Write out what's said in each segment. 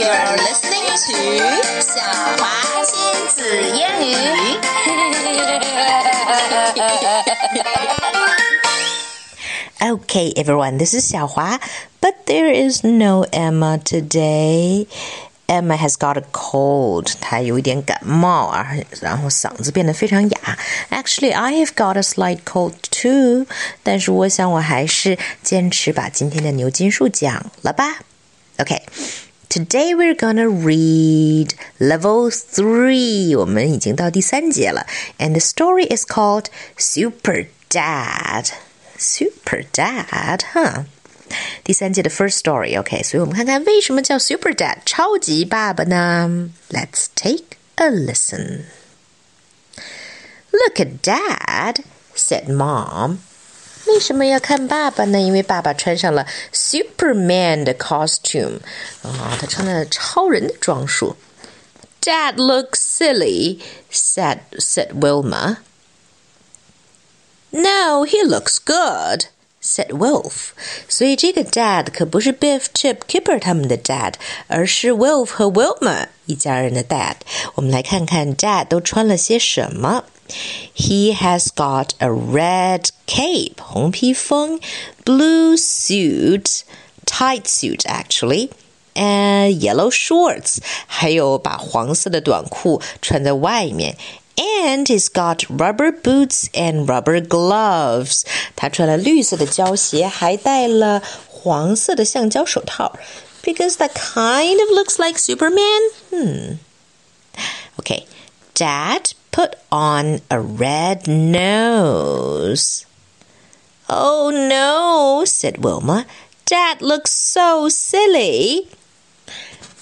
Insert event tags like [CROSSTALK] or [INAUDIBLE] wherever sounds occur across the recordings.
You're listening to 晓华亲子英语。okay, [LAUGHS] everyone, this is Xiaohua, but there is no Emma today. Emma has got a cold. 她有一点感冒啊，然后嗓子变得非常哑。Actually, I have got a slight cold too. 但是我想我还是坚持把今天的牛津树讲了吧。Okay. Today we're gonna read level three. 我们已经到第三节了，and the story is called Super Dad. Super Dad, huh? 第三届的 first story，OK，、okay, 所以我们看看为什么叫 Super Dad 超级爸爸呢？Let's take a listen. Look at Dad, said Mom. 为什么要看爸爸呢？因为爸爸穿上了 Superman 的 costume looks silly," said said Wilma. "No, he looks good," said Wilf. 所以这个 Dad 可不是 Biff Chip Kipper 他们的 Dad，而是 Wilf 和 Wilma 一家人的 Dad。我们来看看 Dad 都穿了些什么。He has got a red cape 红披风，blue suit tight suit actually。and yellow shorts，还有把黄色的短裤穿在外面 and he's got rubber boots and rubber gloves. 他穿了绿色的胶鞋，还戴了黄色的橡胶手套。Because that kind of looks like Superman. Hmm. Okay. Dad put on a red nose. Oh no, said Wilma. Dad looks so silly.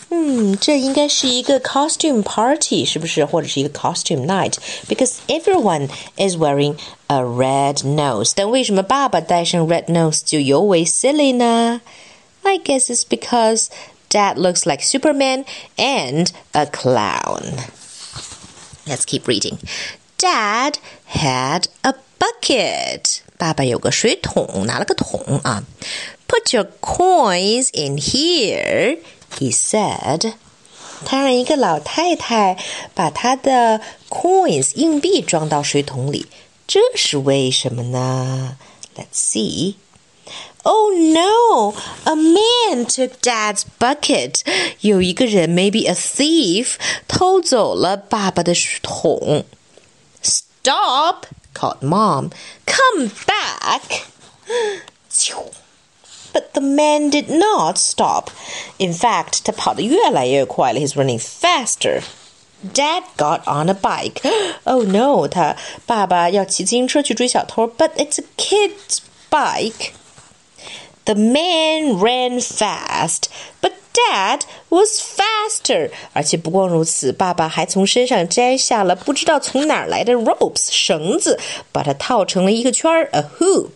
嗯，这应该是一个 costume party，是不是？或者是一个 costume night？Because everyone is wearing a red nose。但为什么爸爸戴上 red nose 就尤为 silly 呢？I guess it's because Dad looks like Superman and a clown. Let's keep reading. Dad had a bucket. 爸爸有个水桶，拿了个桶啊。Put your coins in here he said. 他让一个老太太把她的 coins 硬币装到水桶里，这是为什么呢？Let's see. Oh no! A man took Dad's bucket. 有一个人，maybe a thief，偷走了爸爸的桶。Stop! called Mom. Come back! But the man did not stop. In fact, 他跑得越来越快了. He's running faster. Dad got on a bike. [GASPS] Oh no! 他爸爸要骑自行车去追小偷，but it's a kid's bike. The man ran fast, but Dad was faster，而且不光如此，爸爸还从身上摘下了不知道从哪儿来的 ropes 绳子，把它套成了一个圈儿 a hoop，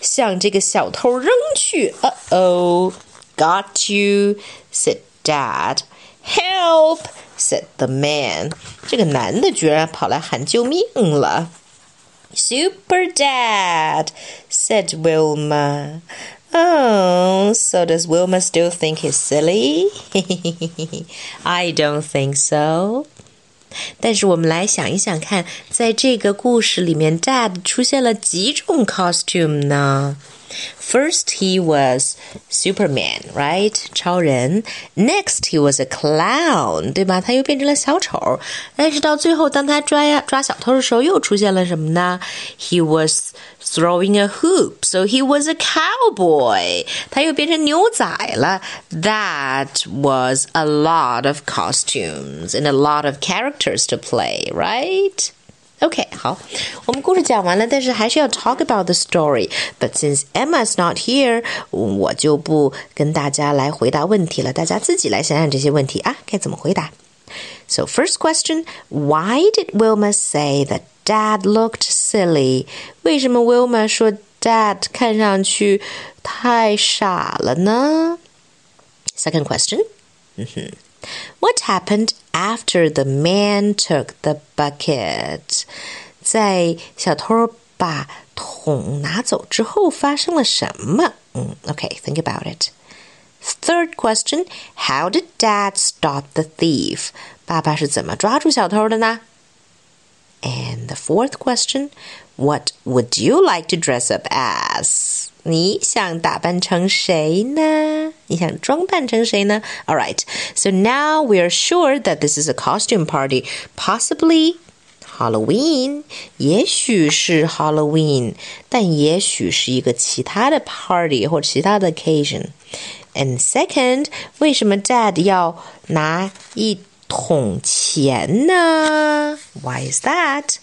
向这个小偷扔去。Uh oh, got you, said Dad. Help, said the man. 这个男的居然跑来喊救命了。Super Dad, said Wilma. Oh, so does Wilma still think he's silly? [LAUGHS] I don't think so. 但是我们来想一想看，在这个故事里面，Dad 出现了几种 costume 呢 ？First, he was Superman, right? 超人。Next, he was a clown，对吧？他又变成了小丑。但是到最后，当他抓呀抓小偷的时候，又出现了什么呢？He was throwing a hoop, so he was a cowboy. 他又变成牛仔了。That was a lot of costumes and a lot of characters to play, right? OK，好，我们故事讲完了，但是还是要 talk about the story. But since Emma's not here，我就不跟大家来回答问题了，大家自己来想想这些问题啊，该怎么回答。So first question, why did Wilma say that Dad looked silly？为什么 Wilma 说 Dad 看上去太傻了呢？Second question，嗯哼。 what happened after the man took the bucket？在小偷把桶拿走之后发生了什么？嗯，OK，think about it. Third question How did dad stop the thief? 爸爸是怎么抓住小偷的呢 ？And the fourth question What would you like to dress up as? 你想打扮成谁呢？你想装扮成谁呢？All right, so now we are sure that this is a costume party, possibly Halloween，也许是 Halloween，但也许是一个其他的 party 或者其他的 occasion。And second，为什么 Dad 要拿一 桶钱呢？Why is that？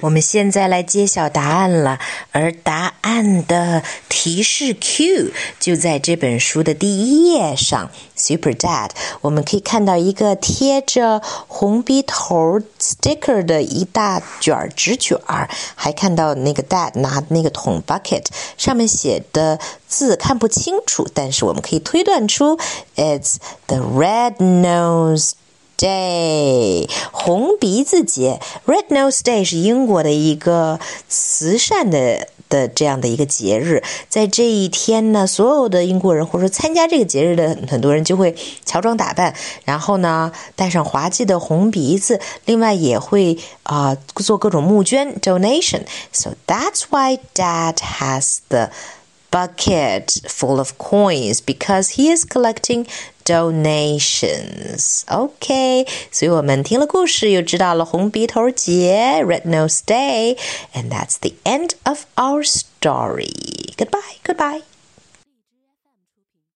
我们现在来揭晓答案了，而答案的提示 Q 就在这本书的第一页上。Super Dad，我们可以看到一个贴着红笔头 sticker 的一大卷纸卷儿，还看到那个 Dad 拿那个桶 bucket，上面写的字看不清楚，但是我们可以推断出 it's the red nose。Day，红鼻子节，Red Nose Day 是英国的一个慈善的的这样的一个节日。在这一天呢，所有的英国人或者说参加这个节日的很多人就会乔装打扮，然后呢戴上滑稽的红鼻子，另外也会啊、做各种募捐 donation。So that's why Dad has the bucket full of coins because he is collecting donations. Okay, 所以我们听了故事，又知道了红鼻头节 （Red Nose Day），and that's the end of our story. Goodbye, goodbye.